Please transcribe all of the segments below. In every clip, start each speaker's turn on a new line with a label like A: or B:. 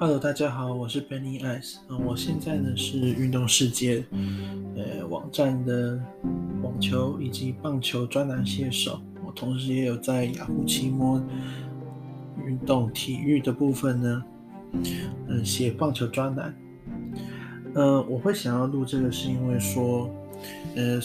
A: Hello，大家好，我是 Benny Ice。嗯，我现在呢是运动世界呃网站的网球以及棒球专栏写手。我同时也有在雅虎奇摩运动体育的部分呢，嗯，写棒球专栏。呃，我会想要录这个是因为说，呃。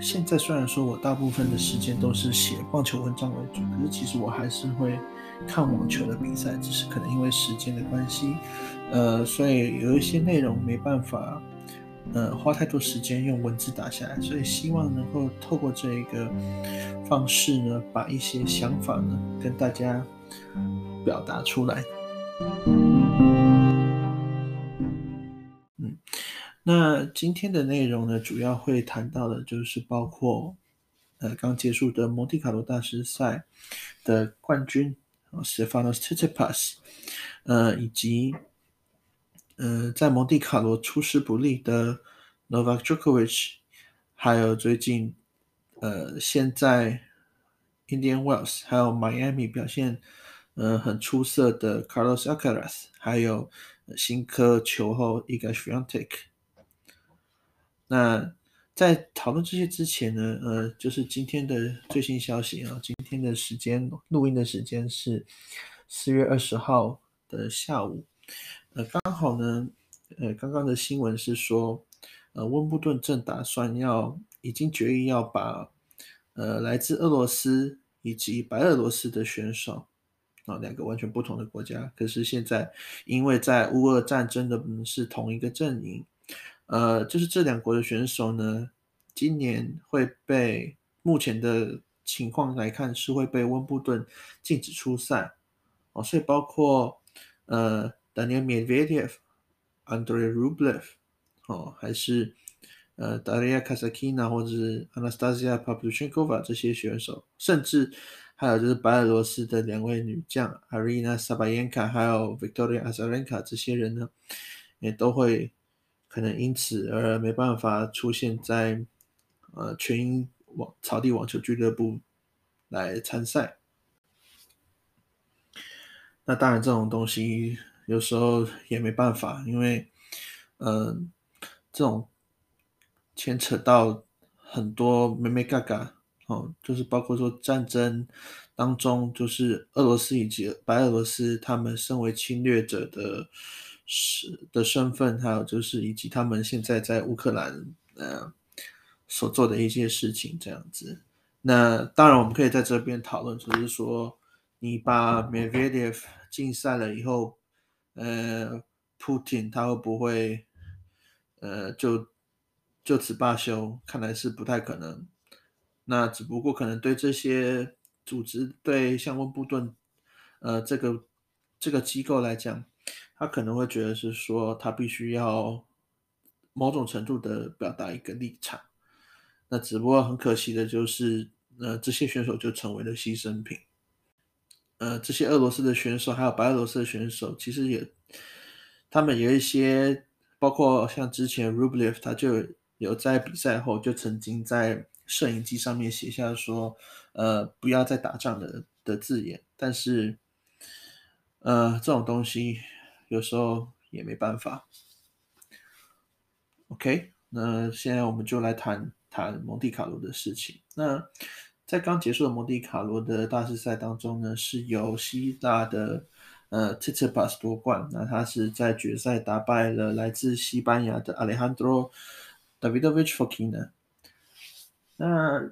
A: 现在虽然说我大部分的时间都是写棒球文章为主，可是其实我还是会看网球的比赛，只是可能因为时间的关系，呃，所以有一些内容没办法，呃，花太多时间用文字打下来，所以希望能够透过这一个方式呢，把一些想法呢跟大家表达出来。嗯那今天的内容呢，主要会谈到的就是包括，呃，刚结束的蒙地卡罗大师赛的冠军斯蒂法诺斯切帕斯，呃，以及呃，在蒙地卡罗出师不利的 Novak Djokovic，还有最近呃，现在 Indian Wells 还有 Miami 表现呃很出色的 Carlos Alcaraz，还有新科球后 Iga Swiatek。那在讨论这些之前呢，呃，就是今天的最新消息啊，今天的时间录音的时间是四月二十号的下午，呃，刚好呢，呃，刚刚的新闻是说，呃，温布顿正打算要已经决议要把呃来自俄罗斯以及白俄罗斯的选手啊，两个完全不同的国家，可是现在因为在乌俄战争的是同一个阵营。呃，就是这两国的选手呢，今年会被目前的情况来看是会被温布顿禁止出赛哦，所以包括呃，Daniil Medvedev、Andrei Rublev 哦，还是呃，Daria Kasatkina 或者是 Anastasia Pavlyuchenkova 这些选手，甚至还有就是白俄罗斯的两位女将 Arina Sabalenka 还有 Victoria Azarenka 这些人呢，也都会。可能因此而没办法出现在呃全英网草地网球俱乐部来参赛。那当然，这种东西有时候也没办法，因为嗯、呃，这种牵扯到很多眉眉角角哦，就是包括说战争当中，就是俄罗斯以及白俄罗斯他们身为侵略者的。是的身份，还有就是以及他们现在在乌克兰呃所做的一些事情这样子。那当然，我们可以在这边讨论，就是说你把 Medvedev 禁赛了以后，呃，Putin 他会不会呃就就此罢休？看来是不太可能。那只不过可能对这些组织，对像温布顿呃这个这个机构来讲。他可能会觉得是说，他必须要某种程度的表达一个立场。那只不过很可惜的就是，呃，这些选手就成为了牺牲品。呃，这些俄罗斯的选手还有白俄罗斯的选手，其实也，他们有一些，包括像之前 Rublev，他就有在比赛后就曾经在摄影机上面写下说，呃，不要再打仗的的字眼。但是，呃，这种东西。有时候也没办法。OK，那现在我们就来谈谈蒙地卡罗的事情。那在刚结束的蒙地卡罗的大师赛当中呢，是由希腊的呃 Titsipas 夺冠。那他是在决赛打败了来自西班牙的 Alejandro Davidovich Fokina。那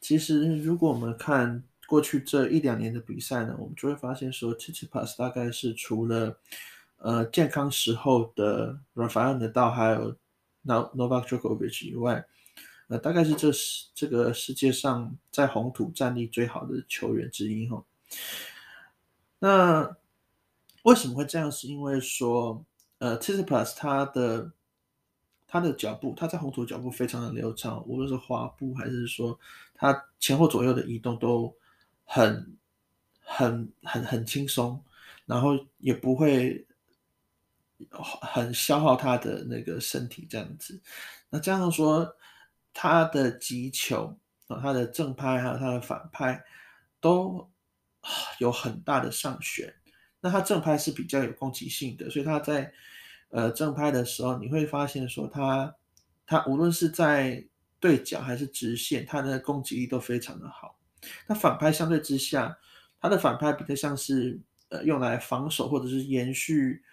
A: 其实如果我们看过去这一两年的比赛呢，我们就会发现说 Titsipas 大概是除了呃，健康时候的 Rafael Nadal 还有 Novak Djokovic 以外，呃，大概是这是这个世界上在红土战力最好的球员之一哈。那为什么会这样？是因为说，呃 t i s i p a s 他的他的脚步，他在红土脚步非常的流畅，无论是滑步还是说他前后左右的移动都很很很很轻松，然后也不会。很消耗他的那个身体，这样子。那这样说，他的击球啊，他的正拍还有他的反拍都有很大的上旋。那他正拍是比较有攻击性的，所以他在呃正拍的时候，你会发现说他他无论是在对角还是直线，他的攻击力都非常的好。那反拍相对之下，他的反拍比较像是呃用来防守或者是延续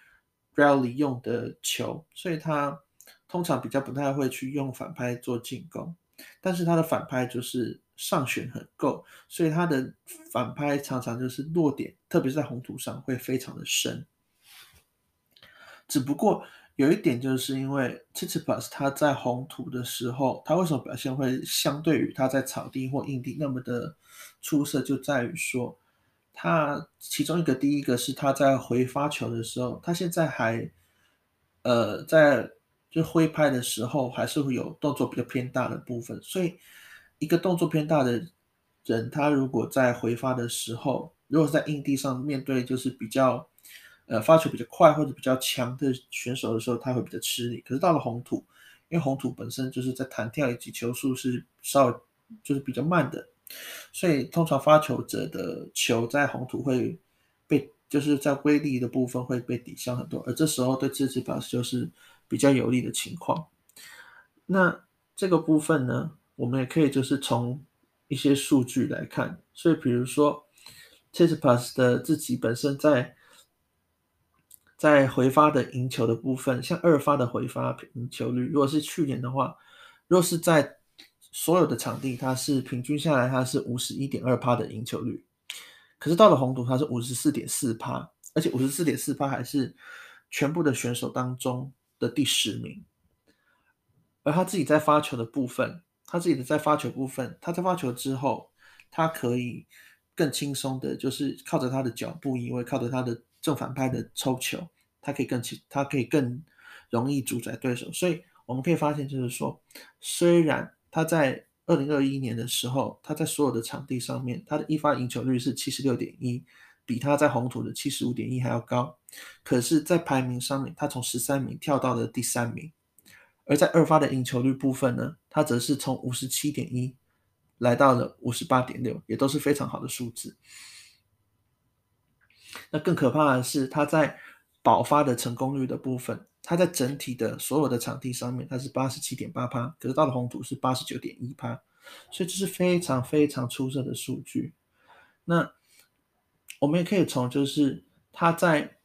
A: rally 用的球，所以他通常比较不太会去用反拍做进攻。但是他的反拍就是上旋很够，所以他的反拍常常就是落点，特别是在红土上会非常的深。只不过有一点，就是因为 t i t i p a s 他在红土的时候，他为什么表现会相对于他在草地或硬地那么的出色，就在于说，他其中一个第一个是他在回发球的时候，他现在还呃在。就挥拍的时候，还是会有动作比较偏大的部分，所以一个动作偏大的人，他如果在回发的时候，如果是在硬地上面对就是比较呃发球比较快或者比较强的选手的时候，他会比较吃力。可是到了红土，因为红土本身就是在弹跳以及球速是稍就是比较慢的，所以通常发球者的球在红土会被就是在威力的部分会被抵消很多，而这时候对自己表示就是。比较有利的情况，那这个部分呢，我们也可以就是从一些数据来看。所以，比如说，Tsitsipas 的自己本身在在回发的赢球的部分，像二发的回发赢球率，如果是去年的话，若是在所有的场地，它是平均下来它是五十一点二趴的赢球率，可是到了红土，它是五十四点四趴，而且五十四点四趴还是全部的选手当中的第十名，而他自己在发球的部分，他自己的在发球部分，他在发球之后，他可以更轻松的，就是靠着他的脚步，因为靠着他的正反拍的抽球，他可以更轻，他可以更容易主宰对手。所以我们可以发现，就是说，虽然他在二零二一年的时候，他在所有的场地上面，他的一发赢球率是七十六点一。比他在红土的七十五点一还要高，可是，在排名上面，他从十三名跳到了第三名。而在二发的赢球率部分呢，他则是从五十七点一来到了五十八点六，也都是非常好的数字。那更可怕的是，他在保发的成功率的部分，他在整体的所有的场地上面，他是八十七点八趴，可是到了红土是八十九点一趴，所以这是非常非常出色的数据。那我们也可以从就是他在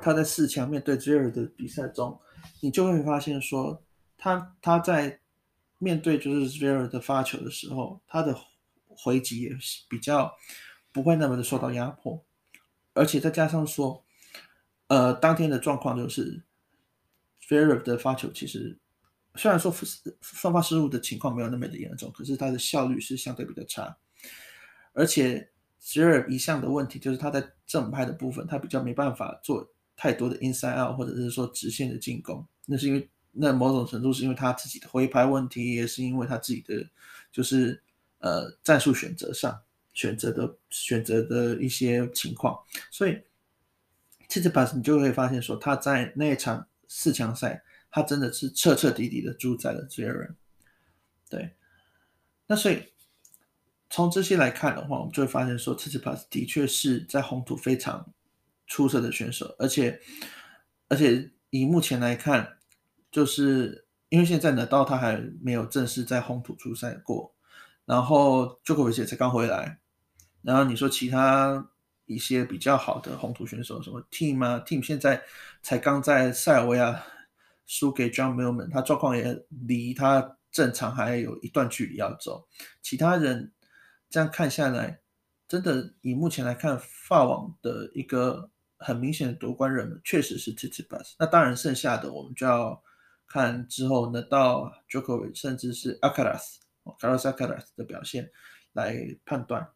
A: 他在四强面对 Zverev 的比赛中，你就会发现说他他在面对就是 Zverev 的发球的时候，他的回击也是比较不会那么的受到压迫，而且再加上说，呃，当天的状况就是 f e r r e 的发球其实虽然说双发失误的情况没有那么的严重，可是他的效率是相对比较差，而且。十二一项的问题就是他在正拍的部分，他比较没办法做太多的 inside out 或者是说直线的进攻。那是因为那某种程度是因为他自己的挥拍问题，也是因为他自己的就是呃战术选择上选择的选择的一些情况。所以其实把你就会发现说他在那一场四强赛，他真的是彻彻底底的主宰了 Zverev。对，那所以。从这些来看的话，我们就会发现说，Tsitsipas 的确是在红土非常出色的选手，而且而且以目前来看，就是因为现在呢，到他还没有正式在红土出赛过，然后 j o k o v i c 才刚回来，然后你说其他一些比较好的红土选手，什么 Team 啊，Team 现在才刚在塞尔维亚输给 John Millman，他状况也离他正常还有一段距离要走，其他人。这样看下来，真的以目前来看，法网的一个很明显的夺冠热门确实是 Tsitsipas。那当然，剩下的我们就要看之后呢，到 Djokovic 甚至是 Acaras，Carasacaras 的表现来判断。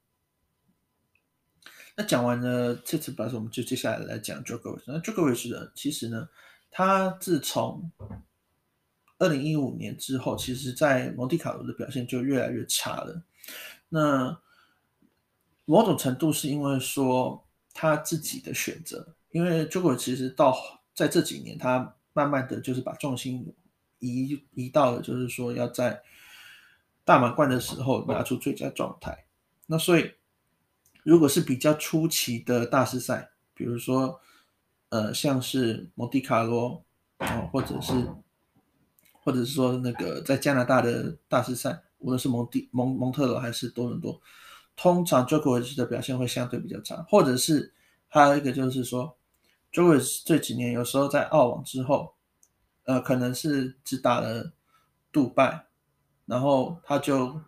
A: 那讲完了 Tsitsipas，我们就接下来来讲 Jokovic。那 Jokovic 呢，其实呢，他自从二零一五年之后，其实在蒙地卡罗的表现就越来越差了。那某种程度是因为说他自己的选择，因为 Jokovic 其实到在这几年，他慢慢的就是把重心移移到了，就是说要在大满贯的时候拿出最佳状态。那所以如果是比较初期的大师赛，比如说呃像是蒙地卡罗哦，或者是或者是说那个在加拿大的大师赛，无论是蒙地蒙蒙特罗还是多伦多，通常 j o k o v i c 的表现会相对比较差，或者是还有一个就是说。j o k o v i c 这几年有时候在澳网之后，呃，可能是只打了杜拜，然后他就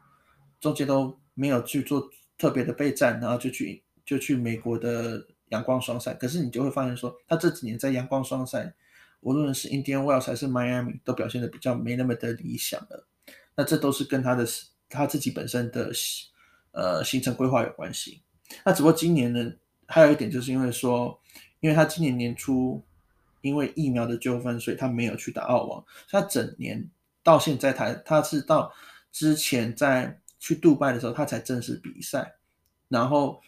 A: 中间都没有去做特别的备战，然后就去就去美国的阳光双赛。可是你就会发现说，他这几年在阳光双赛，无论是 Indian Wells 还是 Miami，都表现的比较没那么的理想了。那这都是跟他的他自己本身的呃行程规划有关系。那只不过今年呢，还有一点就是因为说。因为他今年年初因为疫苗的纠纷，所以他没有去打澳网。他整年到现在，他他是到之前在去杜拜的时候，他才正式比赛，然后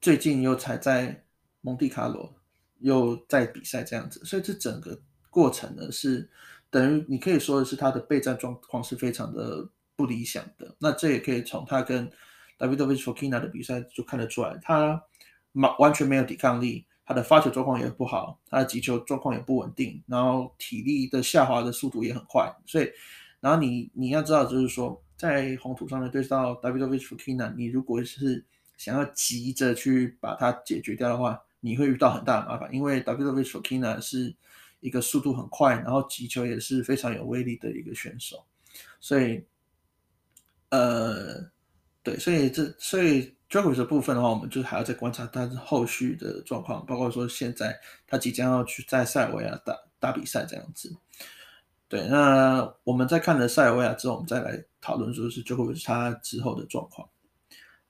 A: 最近又才在蒙地卡罗又在比赛这样子。所以这整个过程呢，是等于你可以说的是他的备战状况是非常的不理想的。那这也可以从他跟 Davidovich Fokina 的比赛就看得出来，他完完全没有抵抗力。他的发球状况也不好，他的击球状况也不稳定，然后体力的下滑的速度也很快，所以，然后你你要知道，就是说在红土上面对到 Davidovich Fokina，你如果是想要急着去把它解决掉的话，你会遇到很大的麻烦，因为 Davidovich Fokina 是一个速度很快，然后击球也是非常有威力的一个选手，所以，呃，对，所以这所以。Djokovic 的部分的话，我们就是还要再观察他后续的状况，包括说现在他即将要去在塞尔维亚打打比赛这样子。对，那我们在看了塞尔维亚之后，我们再来讨论说是 Djokovic 他之后的状况。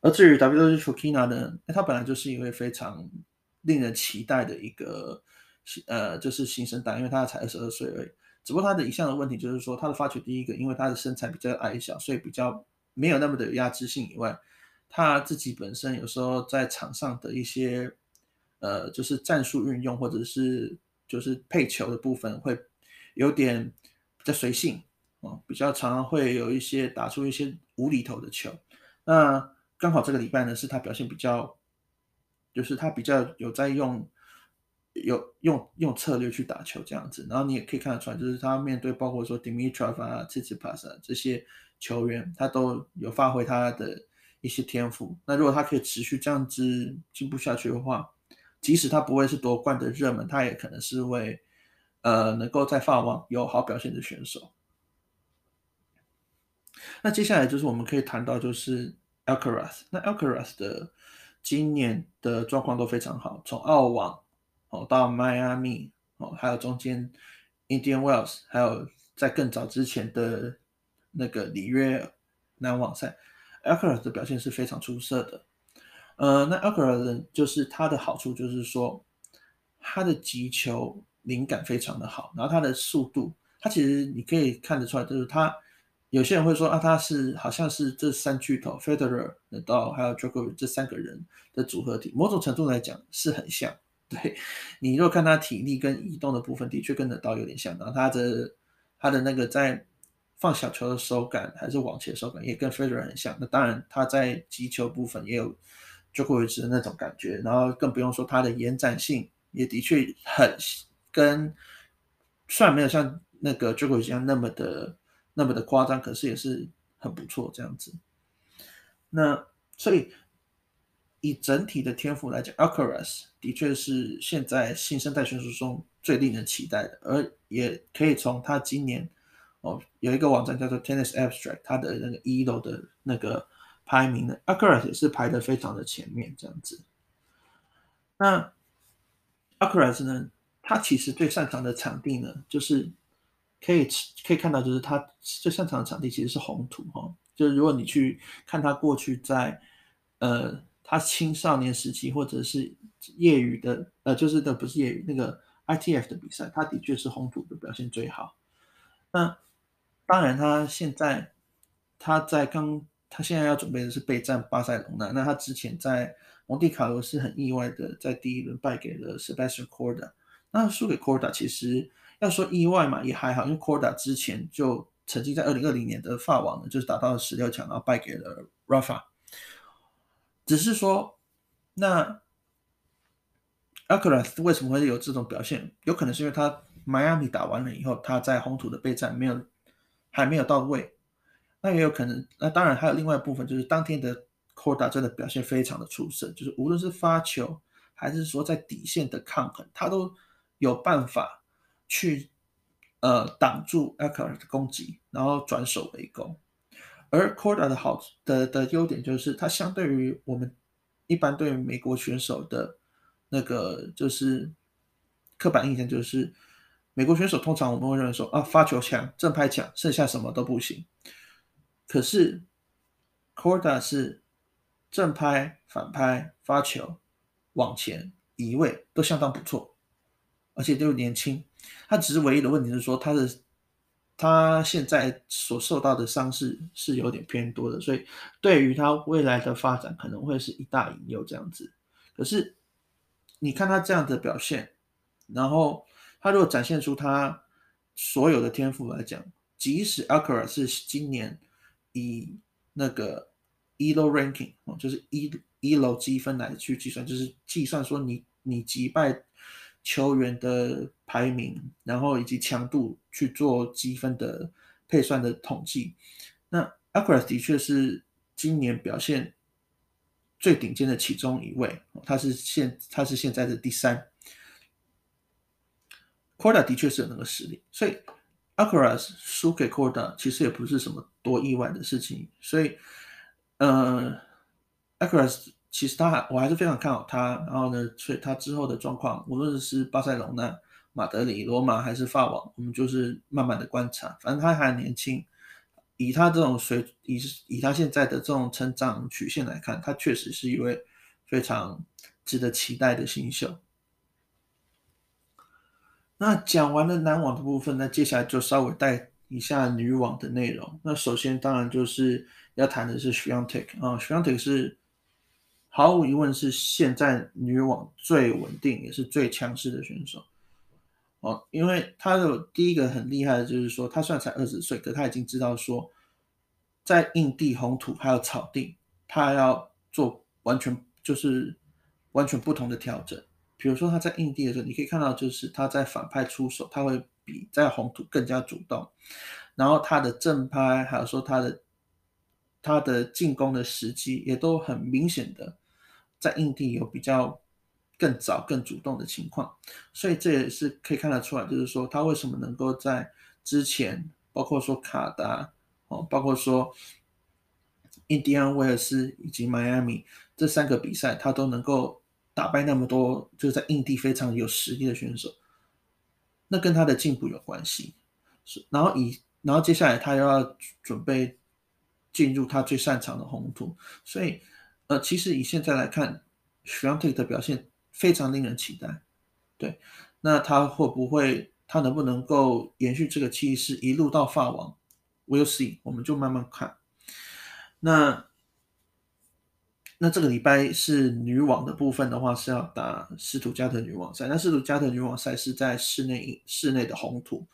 A: 而至于 w 是属 kina 呢，他本来就是一位非常令人期待的一个呃，就是新生代，因为他才二十二岁而已。只不过他的一项的问题就是说，他的发球第一个，因为他的身材比较矮小，所以比较没有那么的有压制性以外。他自己本身有时候在场上的一些，呃，就是战术运用或者是就是配球的部分会有点比较随性啊，比较常常会有一些打出一些无厘头的球。那刚好这个礼拜呢，是他表现比较，就是他比较有在用有用用策略去打球这样子。然后你也可以看得出来，就是他面对包括说 Dimitrov 啊、Tsitsipas 啊这些球员，他都有发挥他的。一些天赋，那如果他可以持续这样子进步下去的话，即使他不会是夺冠的热门，他也可能是会呃能够在法网有好表现的选手。那接下来就是我们可以谈到就是 Alcaraz，那 Alcaraz 的今年的状况都非常好，从澳网哦到迈阿密哦，还有中间 Indian Wells，还有在更早之前的那个里约男网赛。Alcaraz 的表现是非常出色的，呃，那 Alcaraz 就是他的好处就是说，他的击球灵感非常的好，然后他的速度，他其实你可以看得出来，就是他有些人会说啊，他是好像是这三巨头 Federer、Nadal 还有 Djokovic 这三个人的组合体，某种程度来讲是很像。对，你如果看他体力跟移动的部分，的确跟 Nadal 有点像，然后他的他的那个在。放小球的手感还是网前手感也跟 Federer 很像，那当然他在击球部分也有 Djokovic 的那种感觉，然后更不用说他的延展性也的确很跟，虽然没有像那个 j o k e r 一样那么的那么的夸张，可是也是很不错这样子。那所以以整体的天赋来讲，Alcaraz 的确是现在新生代选手中最令人期待的，而也可以从他今年。哦，有一个网站叫做 Tennis Abstract，它的那个一楼的那个排名呢，Alcaraz 也是排得非常的前面这样子。那 Alcaraz 呢，他其实最擅长的场地呢，就是可以可以看到，就是他最擅长的场地其实是红土哈、哦。就是如果你去看他过去在呃他青少年时期或者是业余的呃，就是的不是业余那个 ITF 的比赛，他的确是红土的表现最好。那当然，他现在他在刚，他现在要准备的是备战巴塞隆纳。那他之前在蒙地卡罗是很意外的，在第一轮败给了 Sebastian Korda。那输给 Corda 其实要说意外嘛，也还好，因为 Corda 之前就曾经在二零二零年的法网呢，就是打到了十六强，然后败给了 Rafa。只是说，那 Alcaraz 为什么会有这种表现？有可能是因为他迈阿密打完了以后，他在红土的备战没有还没有到位。那也有可能，那当然还有另外一部分，就是当天的 Corda 真的表现非常的出色，就是无论是发球还是说在底线的抗衡，他都有办法去呃挡住 Alcaraz 的攻击，然后转守为攻。而 Korda 的好的的优点就是，它相对于我们一般对于美国选手的那个就是刻板印象，就是美国选手通常我们会认为说啊，发球强，正拍强，剩下什么都不行。可是 Korda 是正拍、反拍、发球、往前移位都相当不错，而且都年轻。他只是唯一的问题是说他的。他现在所受到的伤势是有点偏多的，所以对于他未来的发展可能会是一大隐忧这样子。可是你看他这样的表现，然后他如果展现出他所有的天赋来讲，即使 Alcaraz 是今年以那个 ELO ranking 哦，就是一 ELO 积分来去计算，就是计算说你你击败。球员的排名，然后以及强度去做积分的配算的统计。那 a c r a s 的确是今年表现最顶尖的其中一位，他是现他是现在的第三。Korda 的确是有那个实力，所以 a c r a s 输给 Korda 其实也不是什么多意外的事情。所以，呃 a c r a s。其实他还我还是非常看好他，然后呢，所以他之后的状况，无论是巴塞隆纳、马德里、罗马还是法网，我们就是慢慢的观察。反正他还年轻，以他这种水，以以他现在的这种成长曲线来看，他确实是一位非常值得期待的新秀。那讲完了男网的部分，那接下来就稍微带一下女网的内容。那首先当然就是要谈的是 Swiatek 啊，Swiatek 是。毫无疑问是现在女网最稳定也是最强势的选手哦，因为他的第一个很厉害的就是说，他虽然才二十岁，可他已经知道说，在硬地、红土还有草地，他要做完全就是完全不同的调整。比如说他在硬地的时候，你可以看到就是他在反拍出手，他会比在红土更加主动，然后他的正拍还有说他的他的进攻的时机也都很明显的。在印地有比较更早、更主动的情况，所以这也是可以看得出来，就是说他为什么能够在之前，包括说卡达哦，包括说印第安威尔斯以及迈阿密这三个比赛，他都能够打败那么多就是在印地非常有实力的选手，那跟他的进步有关系。是，然后以然后接下来他又要准备进入他最擅长的红土，所以。呃，其实以现在来看，Swiatek 的表现非常令人期待。对，那他会不会，他能不能够延续这个气势，一路到法网？We'll see，我们就慢慢看。那那这个礼拜是女网的部分的话，是要打斯图加特女网赛。那斯图加特女网赛是在室内室内的红土，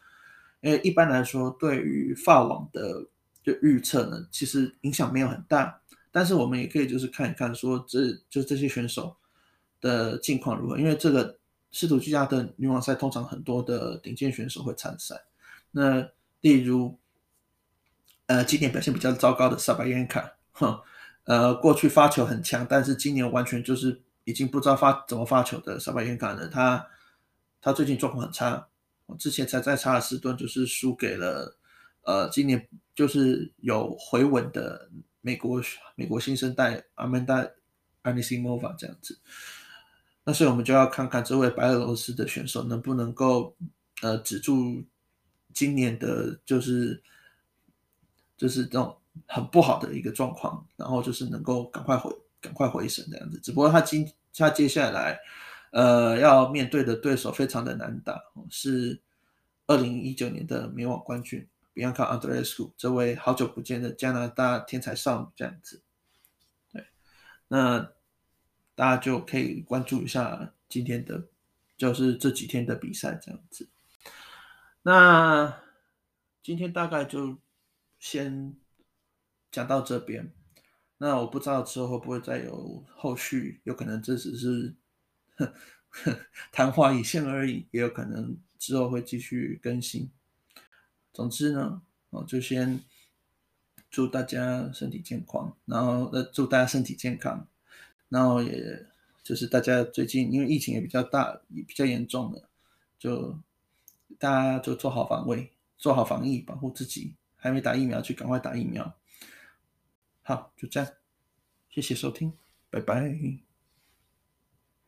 A: 因为一般来说，对于法网的就预测呢，其实影响没有很大。但是我们也可以就是看一看，说这就这些选手的近况如何，因为这个斯图加特女网赛通常很多的顶尖选手会参赛。那例如，呃，今年表现比较糟糕的萨巴耶卡，哼，呃，过去发球很强，但是今年完全就是已经不知道发怎么发球的萨巴耶卡呢，他他最近状况很差，我之前才在查尔斯顿就是输给了，呃，今年就是有回稳的。美国美国新生代阿曼达安尼西莫娃这样子，那所以我们就要看看这位白俄罗斯的选手能不能够呃止住今年的，就是就是这种很不好的一个状况，然后就是能够赶快回赶快回神这样子。只不过他今他接下来呃要面对的对手非常的难打，是二零一九年的美网冠军。Bianca Andreescu 这位好久不见的加拿大天才少女，这样子，对，那大家就可以关注一下今天的，就是这几天的比赛这样子。那今天大概就先讲到这边。那我不知道之后会不会再有后续，有可能这只是 昙花一现而已，也有可能之后会继续更新。总之呢，我就先祝大家身体健康，然后呃祝大家身体健康，然后也就是大家最近因为疫情也比较大，也比较严重了，就大家就做好防卫，做好防疫，保护自己。还没打疫苗，去赶快打疫苗。好，就这样，谢谢收听，拜拜。